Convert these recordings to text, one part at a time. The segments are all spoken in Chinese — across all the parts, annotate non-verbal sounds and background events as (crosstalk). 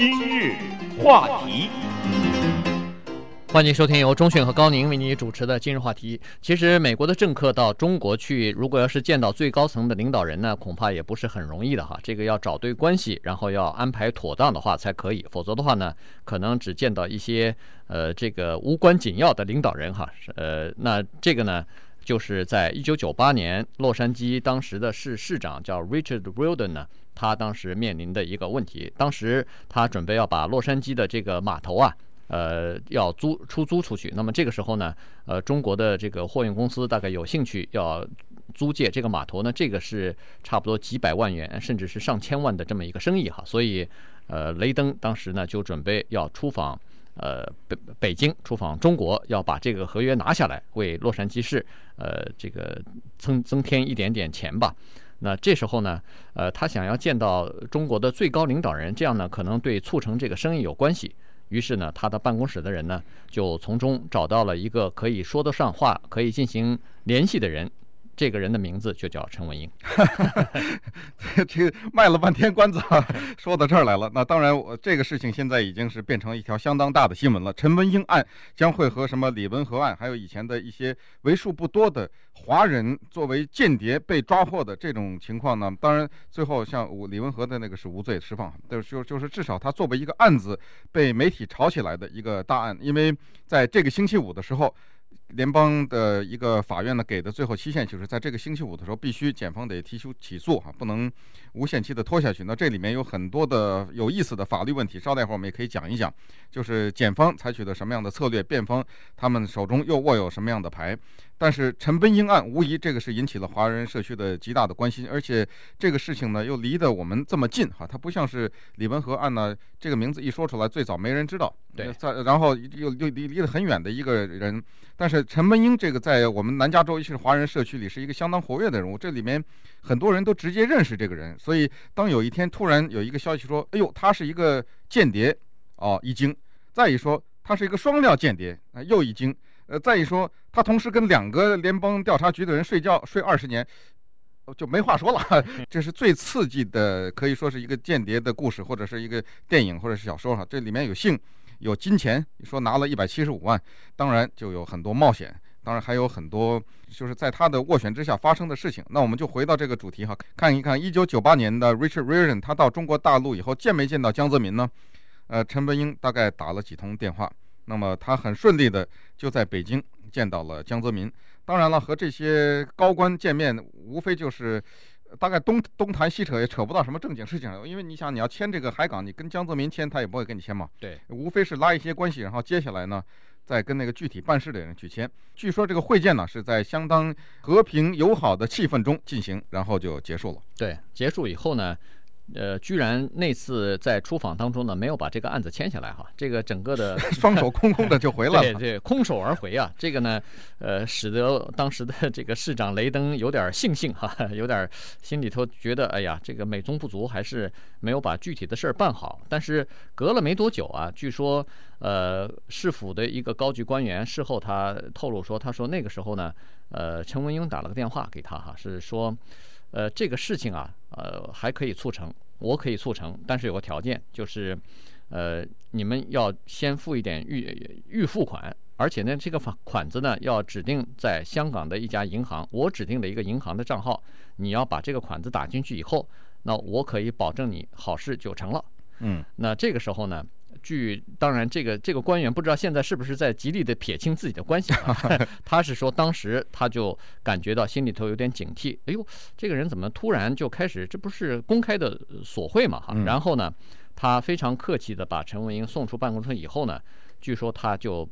今日话题。欢迎收听由钟讯和高宁为你主持的今日话题。其实，美国的政客到中国去，如果要是见到最高层的领导人呢，恐怕也不是很容易的哈。这个要找对关系，然后要安排妥当的话才可以，否则的话呢，可能只见到一些呃这个无关紧要的领导人哈。呃，那这个呢，就是在一九九八年，洛杉矶当时的市市长叫 Richard Wildon 呢，他当时面临的一个问题，当时他准备要把洛杉矶的这个码头啊。呃，要租出租出去，那么这个时候呢，呃，中国的这个货运公司大概有兴趣要租借这个码头呢，这个是差不多几百万元，甚至是上千万的这么一个生意哈，所以，呃，雷登当时呢就准备要出访，呃，北北京出访中国，要把这个合约拿下来，为洛杉矶市，呃，这个增增添一点点钱吧。那这时候呢，呃，他想要见到中国的最高领导人，这样呢，可能对促成这个生意有关系。于是呢，他的办公室的人呢，就从中找到了一个可以说得上话、可以进行联系的人。这个人的名字就叫陈文英。这 (laughs) 这卖了半天关子，(laughs) 说到这儿来了。那当然，我这个事情现在已经是变成一条相当大的新闻了。陈文英案将会和什么李文和案，还有以前的一些为数不多的华人作为间谍被抓获的这种情况呢？当然，最后像李文和的那个是无罪释放，就就就是至少他作为一个案子被媒体炒起来的一个大案，因为在这个星期五的时候。联邦的一个法院呢，给的最后期限就是在这个星期五的时候，必须检方得提出起诉哈，不能无限期的拖下去。那这里面有很多的有意思的法律问题，稍待会儿我们也可以讲一讲，就是检方采取的什么样的策略，辩方他们手中又握有什么样的牌。但是陈文英案无疑这个是引起了华人社区的极大的关心，而且这个事情呢又离得我们这么近哈，它不像是李文和案呢，这个名字一说出来最早没人知道，对，在然后又又离离得很远的一个人，但是陈文英这个在我们南加州尤其是华人社区里是一个相当活跃的人物，这里面很多人都直接认识这个人，所以当有一天突然有一个消息说，哎呦，他是一个间谍，哦，一惊；再一说他是一个双料间谍，啊，又一惊。呃，再一说，他同时跟两个联邦调查局的人睡觉睡二十年，就没话说了。(laughs) 这是最刺激的，可以说是一个间谍的故事，或者是一个电影，或者是小说哈。这里面有性，有金钱，你说拿了一百七十五万，当然就有很多冒险，当然还有很多就是在他的斡旋之下发生的事情。那我们就回到这个主题哈，看一看一九九八年的 Richard Riordan 他到中国大陆以后见没见到江泽民呢？呃，陈文英大概打了几通电话。那么他很顺利的就在北京见到了江泽民。当然了，和这些高官见面，无非就是大概东东谈西扯，也扯不到什么正经事情。因为你想，你要签这个海港，你跟江泽民签，他也不会跟你签嘛。对，无非是拉一些关系，然后接下来呢，再跟那个具体办事的人去签。据说这个会见呢，是在相当和平友好的气氛中进行，然后就结束了。对，结束以后呢。呃，居然那次在出访当中呢，没有把这个案子签下来哈，这个整个的 (laughs) 双手空空的就回来了，(laughs) 对对，空手而回啊，这个呢，呃，使得当时的这个市长雷登有点悻悻哈，有点心里头觉得，哎呀，这个美中不足，还是没有把具体的事儿办好。但是隔了没多久啊，据说呃，市府的一个高级官员事后他透露说，他说那个时候呢，呃，陈文英打了个电话给他哈，是说。呃，这个事情啊，呃，还可以促成，我可以促成，但是有个条件，就是，呃，你们要先付一点预预付款，而且呢，这个款款子呢，要指定在香港的一家银行，我指定的一个银行的账号，你要把这个款子打进去以后，那我可以保证你好事就成了。嗯，那这个时候呢？据当然，这个这个官员不知道现在是不是在极力的撇清自己的关系啊？(laughs) 他是说，当时他就感觉到心里头有点警惕。哎呦，这个人怎么突然就开始？这不是公开的索贿嘛？哈。然后呢，他非常客气的把陈文英送出办公室以后呢，据说他就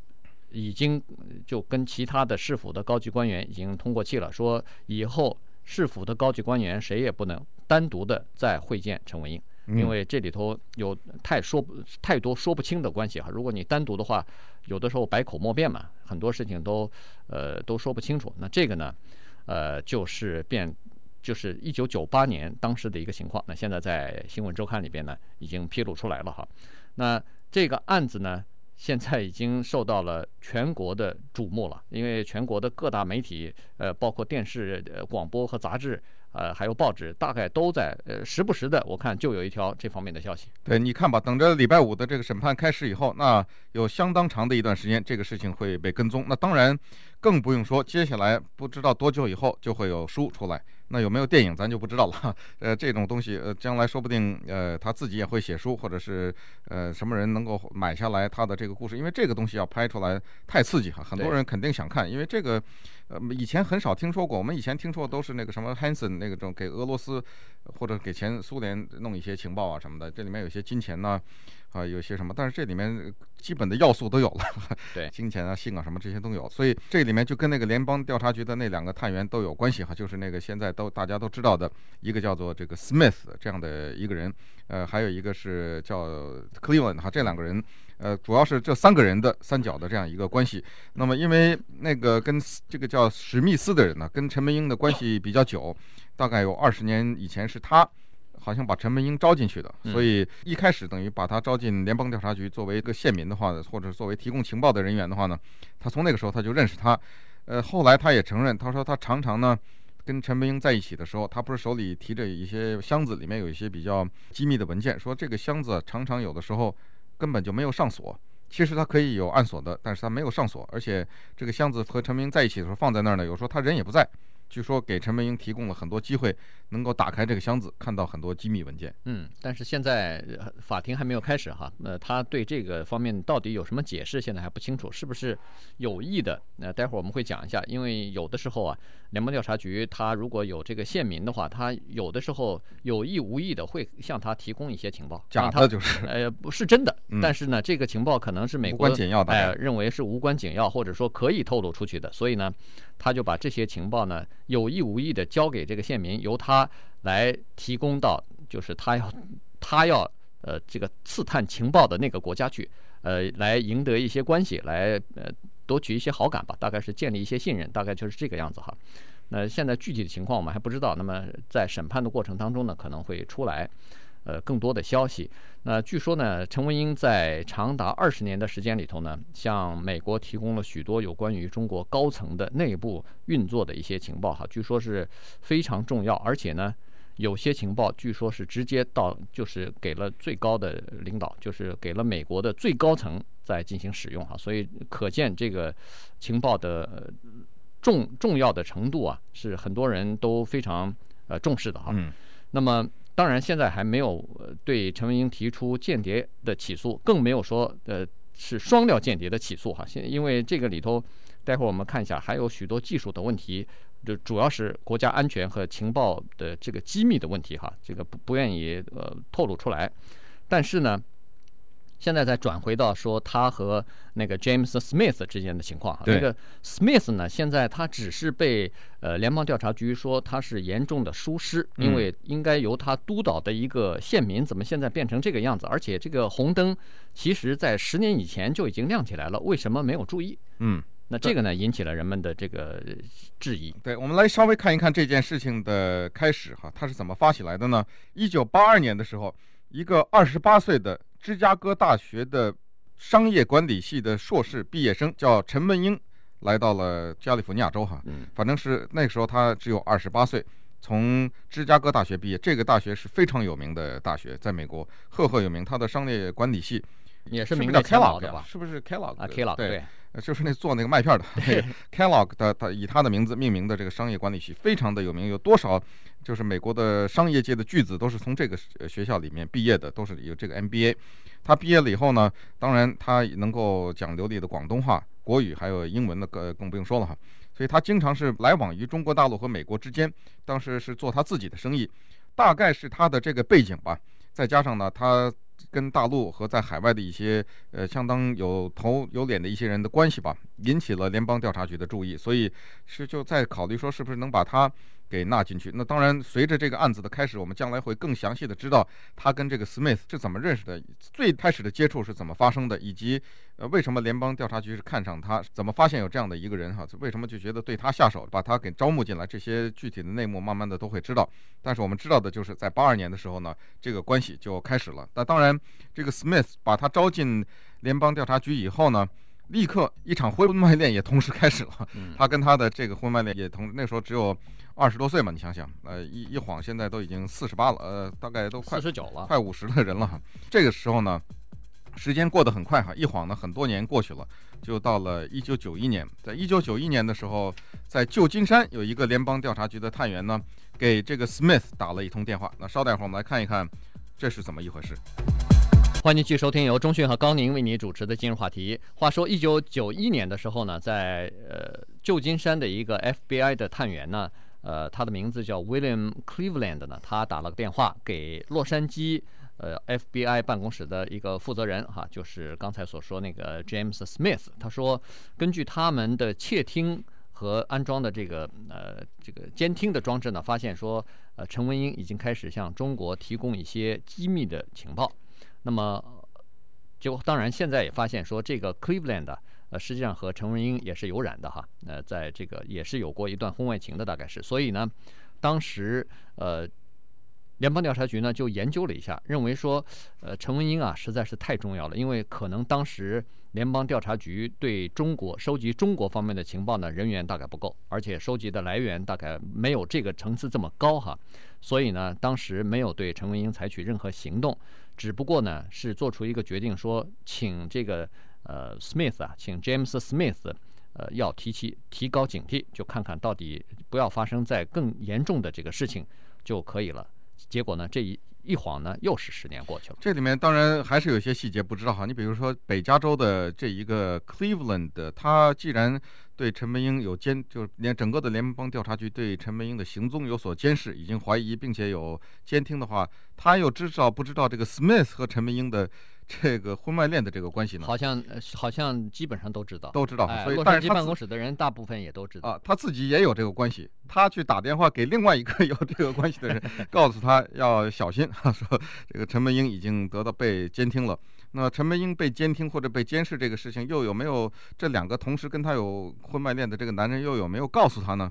已经就跟其他的市府的高级官员已经通过气了，说以后市府的高级官员谁也不能单独的再会见陈文英。因为这里头有太说不太多说不清的关系哈，如果你单独的话，有的时候百口莫辩嘛，很多事情都呃都说不清楚。那这个呢，呃就是变就是一九九八年当时的一个情况。那现在在新闻周刊里边呢已经披露出来了哈。那这个案子呢现在已经受到了全国的瞩目了，因为全国的各大媒体呃包括电视、呃、广播和杂志。呃，还有报纸，大概都在呃时不时的，我看就有一条这方面的消息。对，你看吧，等着礼拜五的这个审判开始以后，那有相当长的一段时间，这个事情会被跟踪。那当然，更不用说接下来不知道多久以后就会有书出来。那有没有电影，咱就不知道了。(laughs) 呃，这种东西，呃，将来说不定，呃，他自己也会写书，或者是，呃，什么人能够买下来他的这个故事？因为这个东西要拍出来太刺激哈，很多人肯定想看。因为这个，呃，以前很少听说过。我们以前听说都是那个什么 Hansen 那个种给俄罗斯或者给前苏联弄一些情报啊什么的，这里面有些金钱呐。啊，有些什么？但是这里面基本的要素都有了，(laughs) 对，金钱啊、性啊什么这些都有，所以这里面就跟那个联邦调查局的那两个探员都有关系哈，就是那个现在都大家都知道的一个叫做这个 Smith 这样的一个人，呃，还有一个是叫 Cleveland 哈，这两个人，呃，主要是这三个人的三角的这样一个关系。那么因为那个跟这个叫史密斯的人呢，跟陈文英的关系比较久，大概有二十年以前是他。好像把陈文英招进去的，所以一开始等于把他招进联邦调查局，作为一个县民的话，或者作为提供情报的人员的话呢，他从那个时候他就认识他。呃，后来他也承认，他说他常常呢跟陈文英在一起的时候，他不是手里提着一些箱子，里面有一些比较机密的文件，说这个箱子常常有的时候根本就没有上锁，其实他可以有暗锁的，但是他没有上锁，而且这个箱子和陈文英在一起的时候放在那儿呢，有时候他人也不在。据说给陈文英提供了很多机会，能够打开这个箱子，看到很多机密文件。嗯，但是现在法庭还没有开始哈，那他对这个方面到底有什么解释，现在还不清楚，是不是有意的？那待会儿我们会讲一下，因为有的时候啊，联邦调查局他如果有这个县民的话，他有的时候有意无意的会向他提供一些情报，假的就是，呃，不是真的，嗯、但是呢，这个情报可能是美国哎、呃、认为是无关紧要，或者说可以透露出去的，所以呢。他就把这些情报呢，有意无意的交给这个县民，由他来提供到，就是他要他要呃这个刺探情报的那个国家去，呃，来赢得一些关系，来呃夺取一些好感吧，大概是建立一些信任，大概就是这个样子哈。那现在具体的情况我们还不知道，那么在审判的过程当中呢，可能会出来。呃，更多的消息。那据说呢，陈文英在长达二十年的时间里头呢，向美国提供了许多有关于中国高层的内部运作的一些情报，哈，据说是非常重要。而且呢，有些情报据说是直接到，就是给了最高的领导，就是给了美国的最高层在进行使用，哈。所以可见这个情报的重重要的程度啊，是很多人都非常呃重视的，哈。嗯。那么。当然，现在还没有对陈文英提出间谍的起诉，更没有说呃是双料间谍的起诉哈。现因为这个里头，待会儿我们看一下，还有许多技术的问题，就主要是国家安全和情报的这个机密的问题哈，这个不不愿意呃透露出来。但是呢。现在再转回到说他和那个 James Smith 之间的情况哈，那个 Smith 呢，现在他只是被呃联邦调查局说他是严重的疏失，因为应该由他督导的一个县民，怎么现在变成这个样子？而且这个红灯其实在十年以前就已经亮起来了，为什么没有注意？嗯，那这个呢引起了人们的这个质疑。对，我们来稍微看一看这件事情的开始哈，它是怎么发起来的呢？一九八二年的时候，一个二十八岁的。芝加哥大学的商业管理系的硕士毕业生叫陈文英，来到了加利福尼亚州哈，反正是那个时候他只有二十八岁，从芝加哥大学毕业，这个大学是非常有名的大学，在美国赫赫有名。他的商业管理系也是名叫 Kellogg 的吧？是不是 Kellogg 啊？Kellogg 对。就是那做那个麦片的，(laughs) (laughs) Kellogg 的，他以他的名字命名的这个商业管理系非常的有名，有多少就是美国的商业界的巨子都是从这个学校里面毕业的，都是有这个 MBA。他毕业了以后呢，当然他能够讲流利的广东话、国语，还有英文的，更更不用说了哈。所以他经常是来往于中国大陆和美国之间，当时是做他自己的生意，大概是他的这个背景吧，再加上呢他。跟大陆和在海外的一些呃相当有头有脸的一些人的关系吧，引起了联邦调查局的注意，所以是就在考虑说是不是能把他。给纳进去。那当然，随着这个案子的开始，我们将来会更详细的知道他跟这个 Smith 是怎么认识的，最开始的接触是怎么发生的，以及呃为什么联邦调查局是看上他，怎么发现有这样的一个人哈，为什么就觉得对他下手，把他给招募进来，这些具体的内幕慢慢的都会知道。但是我们知道的就是在八二年的时候呢，这个关系就开始了。那当然，这个 Smith 把他招进联邦调查局以后呢。立刻一场婚外恋也同时开始了，他跟他的这个婚外恋也同那时候只有二十多岁嘛，你想想，呃，一一晃现在都已经四十八了，呃，大概都快四十九了，快五十的人了哈。这个时候呢，时间过得很快哈，一晃呢很多年过去了，就到了一九九一年。在一九九一年的时候，在旧金山有一个联邦调查局的探员呢，给这个 Smith 打了一通电话。那稍待会儿我们来看一看，这是怎么一回事。欢迎继续收听由中讯和高宁为你主持的今日话题。话说，一九九一年的时候呢，在呃旧金山的一个 FBI 的探员呢。呃，他的名字叫 William Cleveland 呢，他打了个电话给洛杉矶呃 FBI 办公室的一个负责人哈，就是刚才所说那个 James Smith。他说，根据他们的窃听和安装的这个呃这个监听的装置呢，发现说呃陈文英已经开始向中国提供一些机密的情报。那么结果当然现在也发现说这个 Cleveland。呃，实际上和陈文英也是有染的哈，呃，在这个也是有过一段婚外情的，大概是，所以呢，当时呃，联邦调查局呢就研究了一下，认为说，呃，陈文英啊实在是太重要了，因为可能当时联邦调查局对中国收集中国方面的情报呢人员大概不够，而且收集的来源大概没有这个层次这么高哈，所以呢，当时没有对陈文英采取任何行动，只不过呢是做出一个决定，说请这个。呃，Smith 啊，请 James Smith，呃，要提起提高警惕，就看看到底不要发生在更严重的这个事情就可以了。结果呢，这一一晃呢，又是十年过去了。这里面当然还是有些细节不知道哈。你比如说北加州的这一个 Cleveland，它既然对陈文英有监，就是连整个的联邦调查局对陈文英的行踪有所监视，已经怀疑并且有监听的话，他又知道不知道这个 Smith 和陈文英的？这个婚外恋的这个关系呢，好像好像基本上都知道，都知道。所以，洛杉矶办公室的人大部分也都知道啊。他自己也有这个关系，他去打电话给另外一个有这个关系的人，(laughs) 告诉他要小心，说这个陈文英已经得到被监听了。那陈文英被监听或者被监视这个事情，又有没有这两个同时跟她有婚外恋的这个男人又有没有告诉她呢？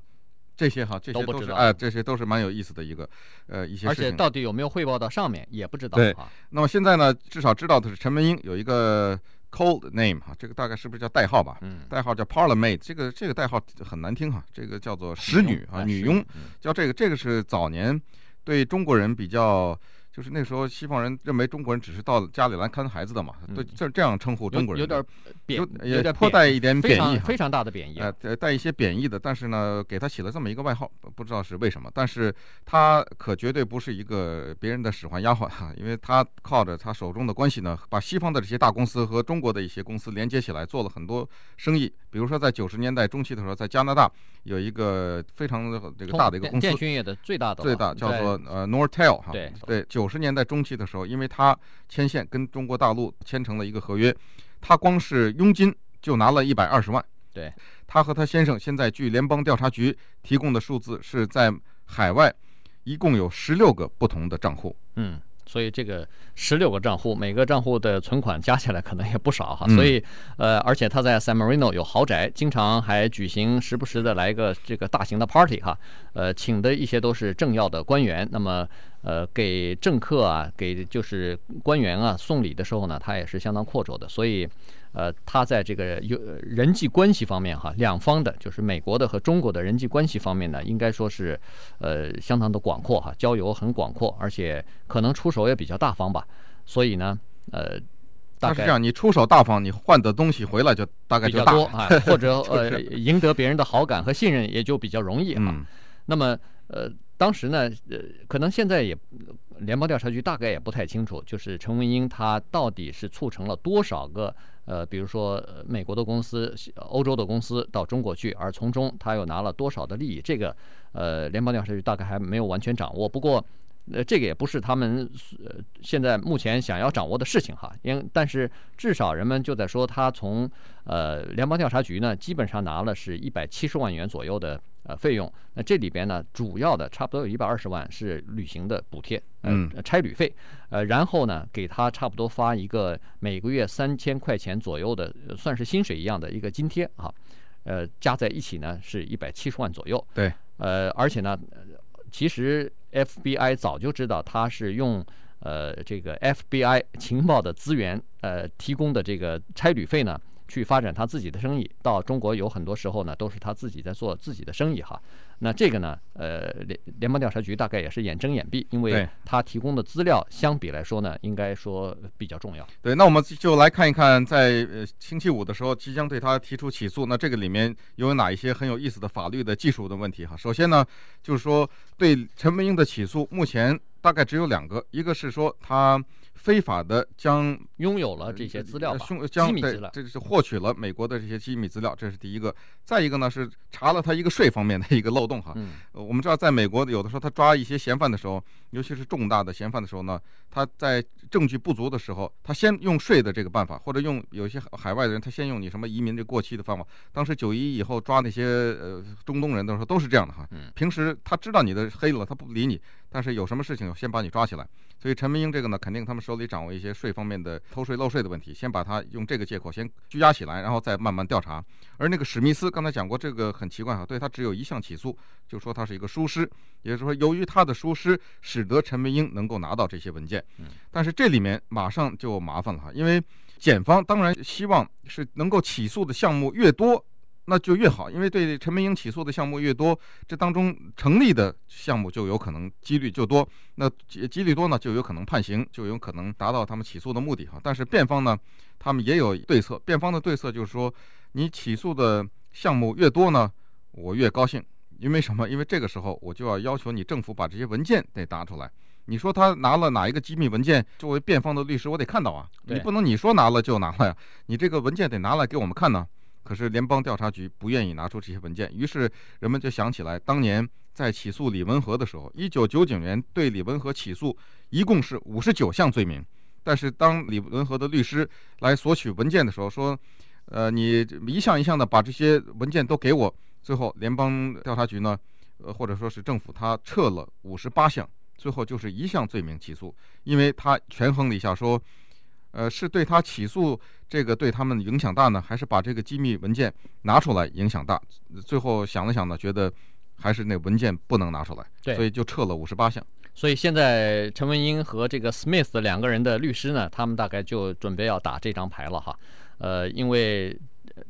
这些哈，这些都是哎，这些都是蛮有意思的一个，呃，一些事情。而且到底有没有汇报到上面也不知道。对，那么现在呢，至少知道的是陈文英有一个 code name 哈，这个大概是不是叫代号吧？嗯，代号叫 Parlor Maid，这个这个代号很难听哈，这个叫做使女啊，女佣，叫这个这个是早年对中国人比较。就是那时候，西方人认为中国人只是到家里来看孩子的嘛，对，这这样称呼中国人，有点贬，有点颇带一点贬义，非常大的贬义，呃，带一些贬义的。但是呢，给他起了这么一个外号，不知道是为什么。但是他可绝对不是一个别人的使唤丫鬟哈，因为他靠着他手中的关系呢，把西方的这些大公司和中国的一些公司连接起来，做了很多生意。比如说，在九十年代中期的时候，在加拿大有一个非常这个大的一个公司，电讯业的最大的最大叫做呃 Nortel 哈，对对，九十年代中期的时候，因为他牵线跟中国大陆签成了一个合约，他光是佣金就拿了一百二十万。对，他和他先生现在据联邦调查局提供的数字是在海外一共有十六个不同的账户。嗯。所以这个十六个账户，每个账户的存款加起来可能也不少哈。所以，呃，而且他在 San Marino 有豪宅，经常还举行时不时的来一个这个大型的 party 哈。呃，请的一些都是政要的官员。那么，呃，给政客啊，给就是官员啊送礼的时候呢，他也是相当阔绰的。所以。呃，他在这个有人际关系方面哈，两方的，就是美国的和中国的人际关系方面呢，应该说是呃相当的广阔哈，交友很广阔，而且可能出手也比较大方吧。所以呢，呃，大概是这样，你出手大方，你换的东西回来就大概就大比较多啊，或者呃 (laughs) 赢得别人的好感和信任也就比较容易哈。嗯、那么呃，当时呢，呃，可能现在也联邦调查局大概也不太清楚，就是陈文英他到底是促成了多少个。呃，比如说美国的公司、欧洲的公司到中国去，而从中他又拿了多少的利益？这个，呃，联邦调查局大概还没有完全掌握。不过，呃，这个也不是他们呃现在目前想要掌握的事情哈。因但是至少人们就在说，他从呃联邦调查局呢，基本上拿了是一百七十万元左右的。呃，费用那这里边呢，主要的差不多有一百二十万是旅行的补贴，嗯，差旅费，呃，然后呢，给他差不多发一个每个月三千块钱左右的，算是薪水一样的一个津贴啊，呃，加在一起呢是一百七十万左右。对，呃，而且呢，其实 FBI 早就知道他是用呃这个 FBI 情报的资源呃提供的这个差旅费呢。去发展他自己的生意，到中国有很多时候呢都是他自己在做自己的生意哈。那这个呢，呃，联联邦调查局大概也是眼睁眼闭，因为他提供的资料相比来说呢，应该说比较重要。对，那我们就来看一看，在呃星期五的时候即将对他提出起诉，那这个里面有哪一些很有意思的法律的技术的问题哈？首先呢，就是说对陈文英的起诉，目前大概只有两个，一个是说他。非法的将拥有了这些资料，将对，这是获取了美国的这些机密资料，这是第一个。再一个呢，是查了他一个税方面的一个漏洞哈。嗯，我们知道，在美国有的时候他抓一些嫌犯的时候，尤其是重大的嫌犯的时候呢，他在证据不足的时候，他先用税的这个办法，或者用有些海外的人，他先用你什么移民这过期的方法。当时九一以后抓那些呃中东人的时候都是这样的哈。平时他知道你的黑了，他不理你，但是有什么事情先把你抓起来。所以陈文英这个呢，肯定他们手里掌握一些税方面的偷税漏税的问题，先把他用这个借口先拘押起来，然后再慢慢调查。而那个史密斯刚才讲过，这个很奇怪哈，对他只有一项起诉，就说他是一个疏失，也就是说由于他的疏失，使得陈文英能够拿到这些文件。但是这里面马上就麻烦了哈，因为检方当然希望是能够起诉的项目越多。那就越好，因为对陈文英起诉的项目越多，这当中成立的项目就有可能几率就多。那几几率多呢，就有可能判刑，就有可能达到他们起诉的目的哈。但是辩方呢，他们也有对策。辩方的对策就是说，你起诉的项目越多呢，我越高兴。因为什么？因为这个时候我就要要求你政府把这些文件得拿出来。你说他拿了哪一个机密文件？作为辩方的律师，我得看到啊。你不能你说拿了就拿了呀，你这个文件得拿来给我们看呢。可是联邦调查局不愿意拿出这些文件，于是人们就想起来，当年在起诉李文和的时候，一九九九年对李文和起诉一共是五十九项罪名，但是当李文和的律师来索取文件的时候，说，呃，你一项一项的把这些文件都给我，最后联邦调查局呢，呃，或者说是政府，他撤了五十八项，最后就是一项罪名起诉，因为他权衡了一下说。呃，是对他起诉这个对他们影响大呢，还是把这个机密文件拿出来影响大？最后想了想呢，觉得还是那文件不能拿出来，对，所以就撤了五十八项。所以现在陈文英和这个 Smith 两个人的律师呢，他们大概就准备要打这张牌了哈。呃，因为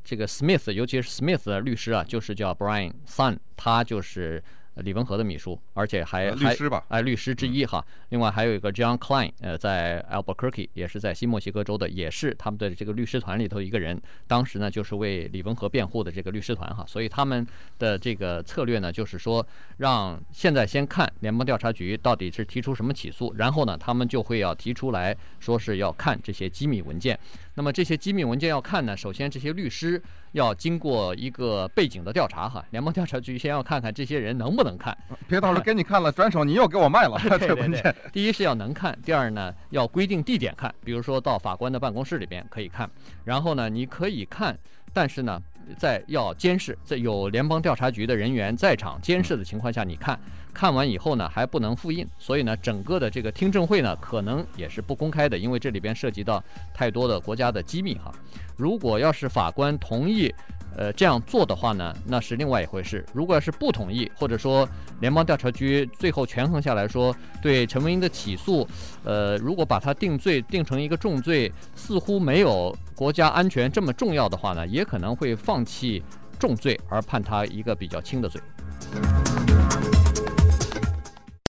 这个 Smith，尤其是 Smith 的律师啊，就是叫 Brian Sun，他就是。李文和的秘书，而且还律师吧？哎，律师之一哈。另外还有一个 John Klein，呃，在 Albuquerque，也是在新墨西哥州的，也是他们的这个律师团里头一个人。当时呢，就是为李文和辩护的这个律师团哈。所以他们的这个策略呢，就是说让现在先看联邦调查局到底是提出什么起诉，然后呢，他们就会要提出来说是要看这些机密文件。那么这些机密文件要看呢，首先这些律师要经过一个背景的调查哈，联邦调查局先要看看这些人能不能看，别到时候给你看了，转手你又给我卖了。(laughs) 对对对，第一是要能看，第二呢要规定地点看，比如说到法官的办公室里边可以看，然后呢你可以看，但是呢。在要监视，在有联邦调查局的人员在场监视的情况下，你看看完以后呢，还不能复印，所以呢，整个的这个听证会呢，可能也是不公开的，因为这里边涉及到太多的国家的机密哈。如果要是法官同意。呃，这样做的话呢，那是另外一回事。如果要是不同意，或者说联邦调查局最后权衡下来说，对陈文英的起诉，呃，如果把他定罪定成一个重罪，似乎没有国家安全这么重要的话呢，也可能会放弃重罪而判他一个比较轻的罪。